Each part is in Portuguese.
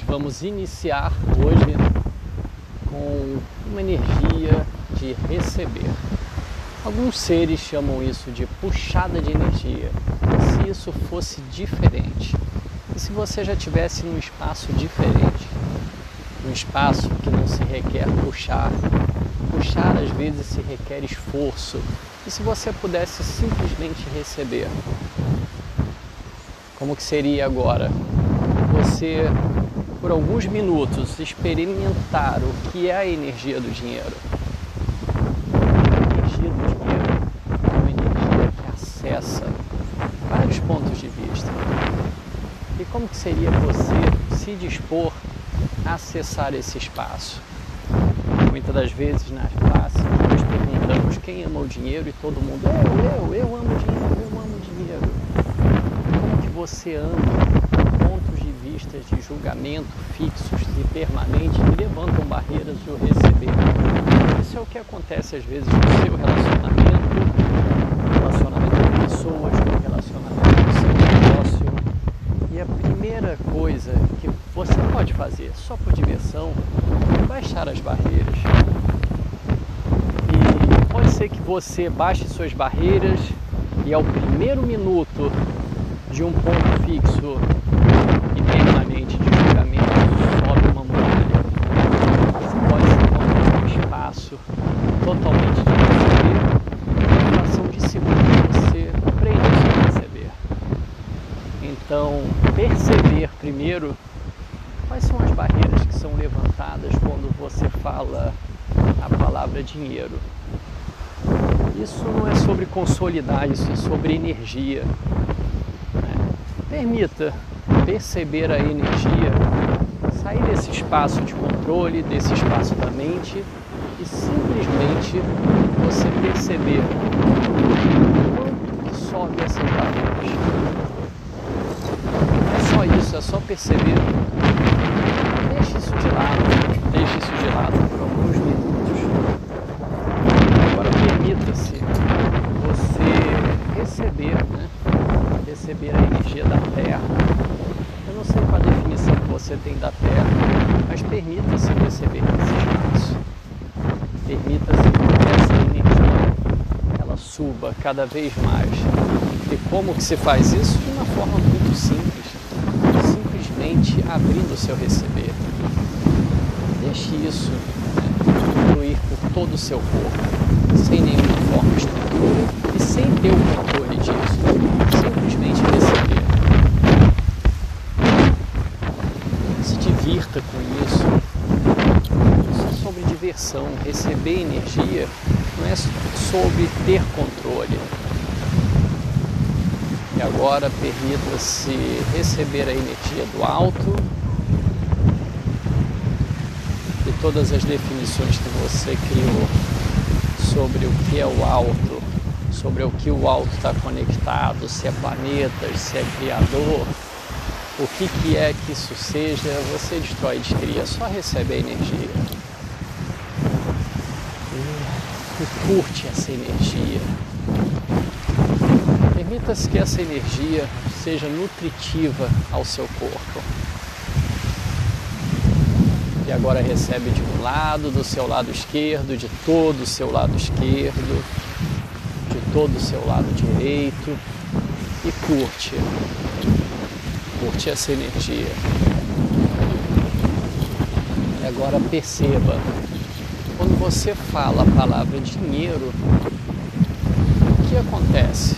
vamos iniciar hoje com uma energia de receber. Alguns seres chamam isso de puxada de energia. Se isso fosse diferente, e se você já tivesse num espaço diferente, um espaço que não se requer puxar, puxar às vezes se requer esforço, e se você pudesse simplesmente receber, como que seria agora? Você, por alguns minutos, experimentar o que é a energia do dinheiro. A energia do dinheiro é uma energia que acessa vários pontos de vista. E como que seria você se dispor a acessar esse espaço? Muitas das vezes nas classes nós perguntamos quem ama o dinheiro e todo mundo, eu, eu, eu amo dinheiro, eu amo dinheiro. Como que você ama de julgamento fixos e permanentes que levantam barreiras do receber? Isso é o que acontece às vezes no seu relacionamento, no relacionamento com pessoas, no relacionamento com seu negócio. E a primeira coisa que você pode fazer só por diversão é baixar as barreiras. E pode ser que você baixe suas barreiras e ao primeiro minuto de um ponto fixo permanente de julgamento sobe uma muralha. Você pode se encontrar num espaço totalmente de receber, em fração de segundo você aprende a receber. Então, perceber primeiro quais são as barreiras que são levantadas quando você fala a palavra dinheiro. Isso não é sobre consolidar, isso é sobre energia. Permita perceber a energia, sair desse espaço de controle, desse espaço da mente e simplesmente você perceber quanto sobe essas barreiras. É só isso, é só perceber. Deixe isso de lado, deixe isso de lado por alguns minutos. Agora permita-se você receber, né? receber a energia da Terra. Não sei qual a definição que você tem da Terra, mas permita-se receber esse espaço. Permita-se que essa energia ela suba cada vez mais. E como que se faz isso? De uma forma muito simples. Simplesmente abrindo o seu receber. Deixe isso né, fluir por todo o seu corpo, sem nenhuma forma estrutura e sem ter o controle disso simplesmente receber. Se divirta com isso. Isso é sobre diversão. Receber energia não é sobre ter controle. E agora permita-se receber a energia do alto e todas as definições que você criou sobre o que é o alto sobre o que o alto está conectado, se é planetas, se é criador, o que, que é que isso seja, você destrói e descria, só recebe a energia. E, curte essa energia. Permita-se que essa energia seja nutritiva ao seu corpo. E agora recebe de um lado, do seu lado esquerdo, de todo o seu lado esquerdo todo o seu lado direito e curte. Curte essa energia. E agora perceba, quando você fala a palavra dinheiro, o que acontece?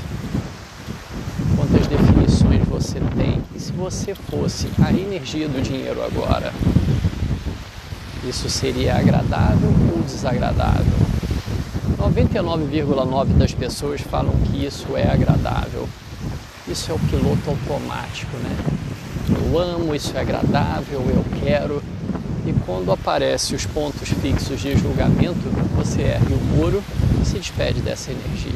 Quantas definições você tem? E se você fosse a energia do dinheiro agora? Isso seria agradável ou desagradável? 99,9% das pessoas falam que isso é agradável. Isso é o piloto automático, né? Eu amo, isso é agradável, eu quero. E quando aparecem os pontos fixos de julgamento, você ergue o muro e se despede dessa energia.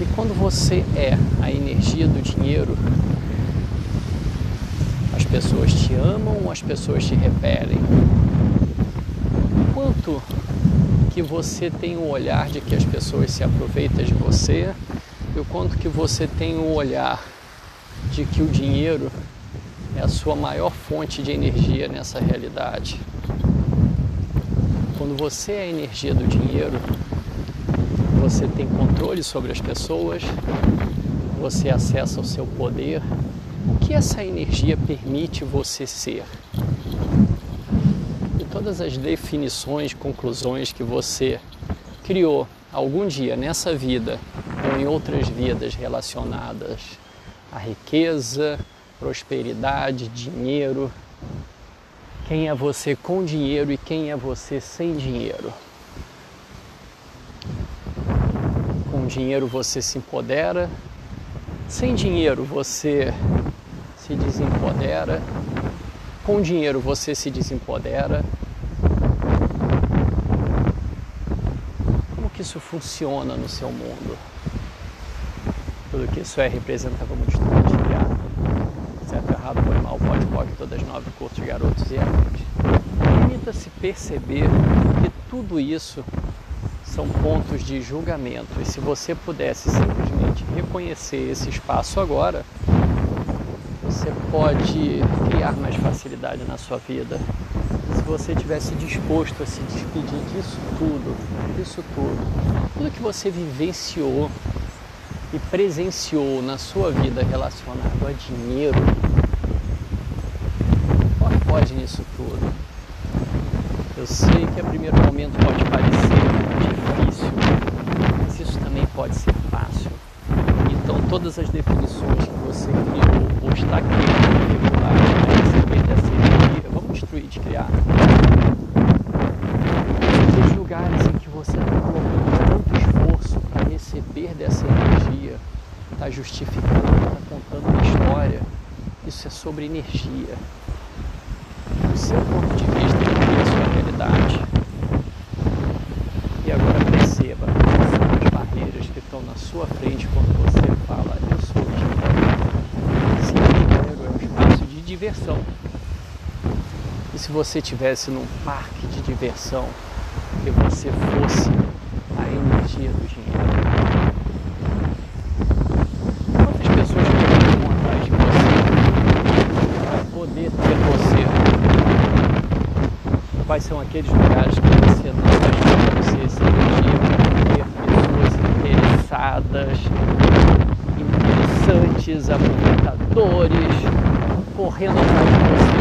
E quando você é a energia do dinheiro, as pessoas te amam as pessoas te repelem? Quanto que você tem o olhar de que as pessoas se aproveitam de você e o quanto que você tem o olhar de que o dinheiro é a sua maior fonte de energia nessa realidade. Quando você é a energia do dinheiro, você tem controle sobre as pessoas, você acessa o seu poder. O que essa energia permite você ser? E todas as definições, conclusões que você criou algum dia nessa vida em outras vidas relacionadas à riqueza, prosperidade, dinheiro. Quem é você com dinheiro e quem é você sem dinheiro? Com dinheiro você se empodera, sem dinheiro você se desempodera, com dinheiro você se desempodera. Como que isso funciona no seu mundo? Tudo que isso é representa como distante certo, errado, foi mal, pode, pode, todas nove, curtos, garotos e adultos. Permita-se perceber que tudo isso são pontos de julgamento e se você pudesse simplesmente reconhecer esse espaço agora, você pode criar mais facilidade na sua vida. Se você tivesse disposto a se despedir disso tudo, disso tudo, tudo que você vivenciou e presenciou na sua vida relacionado a dinheiro, qual pode nisso tudo? Eu sei que a primeiro momento pode parecer difícil, mas isso também pode ser fácil. Então todas as definições que você criou ou está criando regular para receber dessa energia, vamos destruir de criar. Os lugares em que você está colocando tanto esforço para receber dessa energia, está justificando, está contando uma história. Isso é sobre energia. O seu ponto de vista cria a sua realidade. E agora perceba as barreiras que estão na sua frente quando você fala eu sou. Sim, dinheiro é um espaço de diversão. E se você estivesse num parque de diversão e você fosse a energia do dinheiro? Quantas pessoas vão atrás de você para poder ter você? Quais são aqueles lugares que você não vai você energia para ter pessoas interessadas, interessantes, aproveitadores, correndo atrás de você?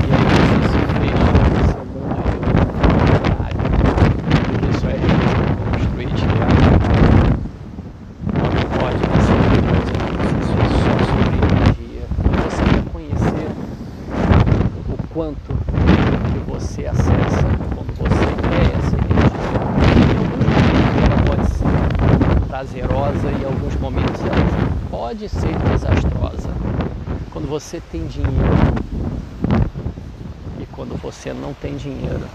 E aí você se fecha no seu mundo de oportunidade. Porque isso é construir de criar. Não pode ser coisa isso é só sobre energia. Você reconhecer o quanto que você acessa quando você é essa energia. Em alguns momentos ela pode ser prazerosa e em alguns momentos ela pode ser desastrosa. Quando você tem dinheiro e quando você não tem dinheiro.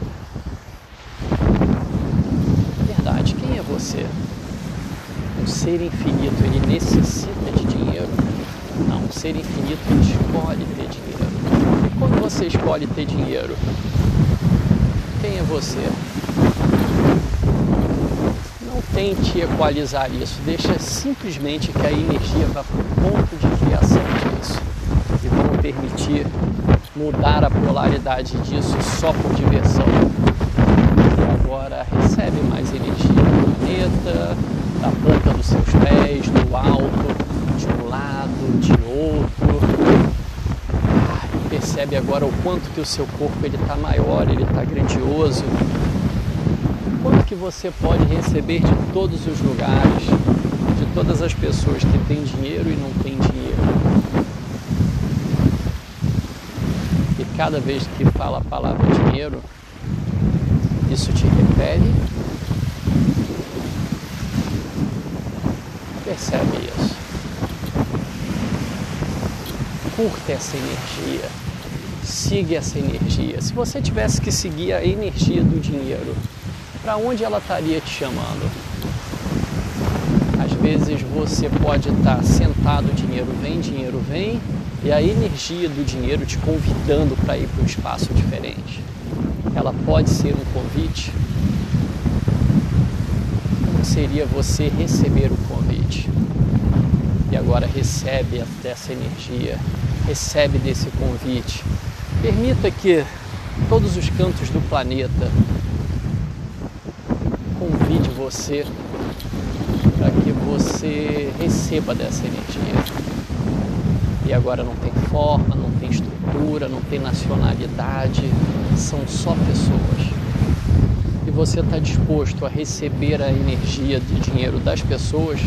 Verdade, quem é você? Um ser infinito, ele necessita de dinheiro? Não, um ser infinito escolhe ter dinheiro. E quando você escolhe ter dinheiro, quem é você? Não tente equalizar isso, deixa simplesmente que a energia vá para o ponto de criação disso. E vamos permitir mudar a polaridade disso só por diversão. E agora recebe mais energia do planeta, da ponta dos seus pés, do alto, de um lado, de outro. Ah, percebe agora o quanto que o seu corpo ele está maior, ele está grandioso. Que você pode receber de todos os lugares, de todas as pessoas que têm dinheiro e não têm dinheiro. E cada vez que fala a palavra dinheiro, isso te repele. Percebe isso. Curta essa energia. Siga essa energia. Se você tivesse que seguir a energia do dinheiro, para onde ela estaria te chamando? Às vezes você pode estar sentado, dinheiro vem, dinheiro vem, e a energia do dinheiro te convidando para ir para um espaço diferente. Ela pode ser um convite. Como seria você receber o convite? e agora recebe dessa energia, recebe desse convite. Permita que todos os cantos do planeta convide você para que você receba dessa energia. E agora não tem forma, não tem estrutura, não tem nacionalidade, são só pessoas. E você está disposto a receber a energia de dinheiro das pessoas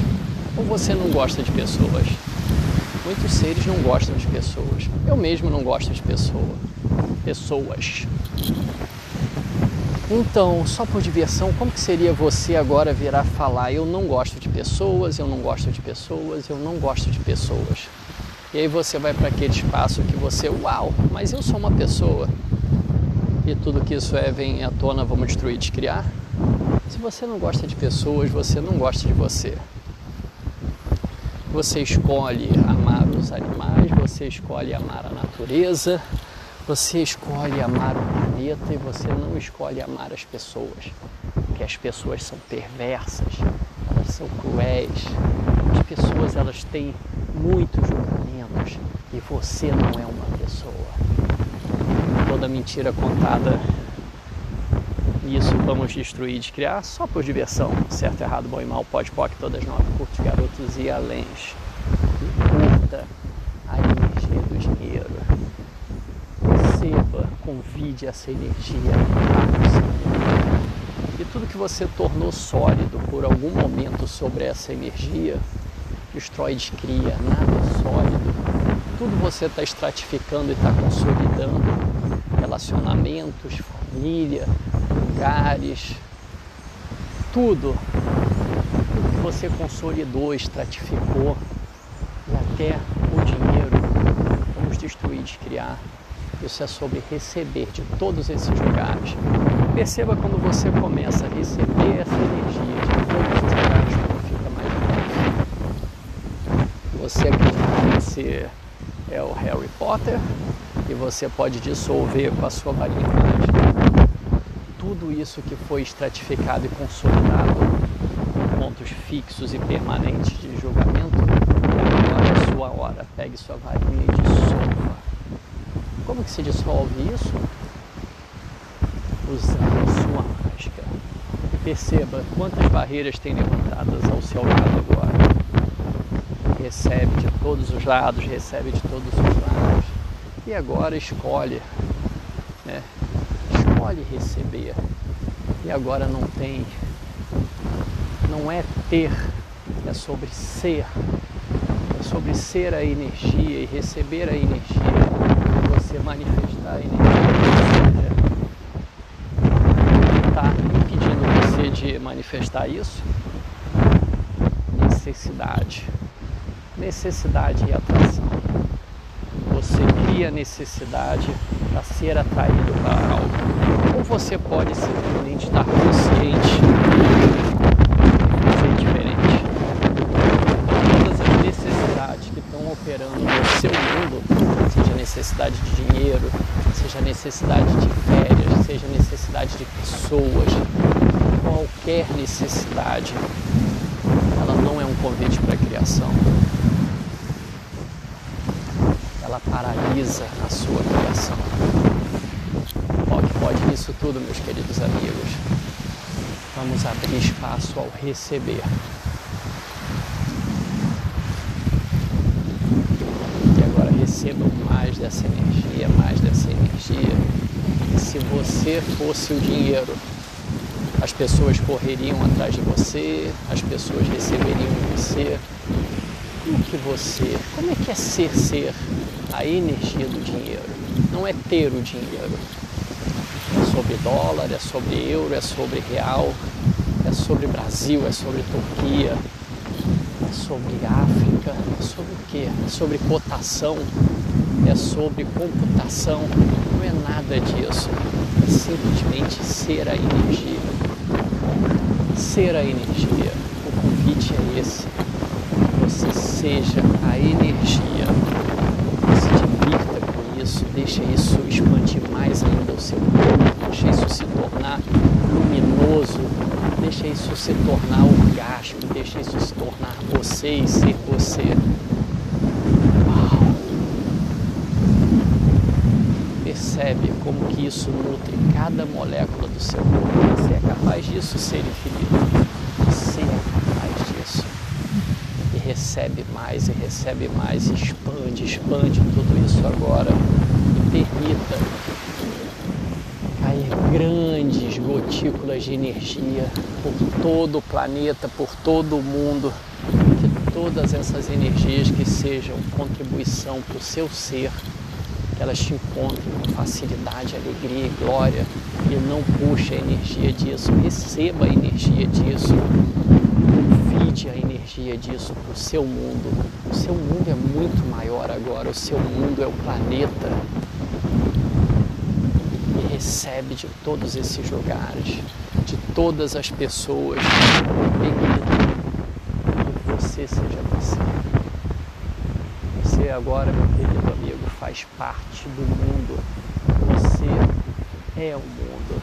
ou você não gosta de pessoas? Muitos seres não gostam de pessoas. Eu mesmo não gosto de pessoa. Pessoas. Então, só por diversão, como que seria você agora virar falar eu não gosto de pessoas, eu não gosto de pessoas, eu não gosto de pessoas? E aí você vai para aquele espaço que você, uau, mas eu sou uma pessoa. E tudo que isso é vem à tona, vamos destruir, descriar. Se você não gosta de pessoas, você não gosta de você. Você escolhe amar os animais, você escolhe amar a natureza, você escolhe amar o planeta e você não escolhe amar as pessoas. Porque as pessoas são perversas, elas são cruéis. As pessoas elas têm muitos julgamentos e você não é uma pessoa. Toda mentira contada isso vamos destruir de criar só por diversão. Certo, errado, bom e mal, pode, pode, todas nove, curtos, garotos e além. Curta a energia do dinheiro convide essa energia E tudo que você tornou sólido por algum momento sobre essa energia, destrói, descria, nada é sólido. Tudo você está estratificando e está consolidando. Relacionamentos, família, lugares, tudo. Tudo que você consolidou, estratificou e até o dinheiro. Vamos destruir, descriar. Isso é sobre receber de todos esses lugares. Perceba quando você começa a receber essa energia de todos os lugares, como fica mais leve. Você acredita que você é o Harry Potter e você pode dissolver com a sua varinha tudo isso que foi estratificado e consolidado em pontos fixos e permanentes de julgamento. E agora é sua hora. Pegue sua varinha e dissolva como que se dissolve isso? Usando sua mágica. E perceba quantas barreiras tem levantadas ao seu lado agora. Recebe de todos os lados, recebe de todos os lados. E agora escolhe, né? Escolhe receber. E agora não tem, não é ter, é sobre ser. É sobre ser a energia e receber a energia manifestar a energia está impedindo você de manifestar isso? Necessidade. Necessidade e atração. Você cria necessidade para ser atraído para algo. Ou você pode simplesmente estar consciente ser diferente. Todas as necessidades que estão operando no seu mundo necessidade de dinheiro, seja necessidade de férias, seja necessidade de pessoas, qualquer necessidade, ela não é um convite para a criação. Ela paralisa a sua criação. que pode nisso tudo, meus queridos amigos. Vamos abrir espaço ao receber. Recebam mais dessa energia, mais dessa energia. Se você fosse o dinheiro, as pessoas correriam atrás de você, as pessoas receberiam de você. Como que você, como é que é ser ser a energia do dinheiro? Não é ter o dinheiro. É sobre dólar, é sobre euro, é sobre real, é sobre Brasil, é sobre Turquia, é sobre África, é sobre o quê? É sobre cotação, é sobre computação, não é nada disso. É simplesmente ser a energia. Ser a energia. O convite é esse. Você seja a energia. Se divirta com isso, deixa isso expandir mais ainda o seu corpo, deixa isso se tornar luminoso, Deixa isso se tornar orgásmico, deixa isso se tornar você e ser você. Uau. Percebe como que isso nutre cada molécula do seu corpo. Você é capaz disso, ser infinito. Você é capaz disso. E recebe mais, e recebe mais, expande, expande tudo isso agora. E permita cair grandes gotículas de energia por todo o planeta, por todo o mundo. Que todas essas energias que sejam contribuição para o seu ser, que elas te encontrem com facilidade, alegria e glória e não puxe a energia disso, receba a energia disso, convide a energia disso para o seu mundo. O seu mundo é muito maior agora, o seu mundo é o planeta recebe de todos esses lugares, de todas as pessoas. Que você seja você. Você agora, meu querido faz parte do mundo. Você é o mundo.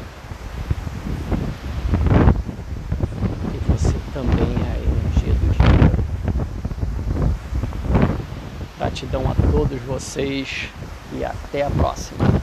E você também é a energia do dia. Gratidão a todos vocês e até a próxima.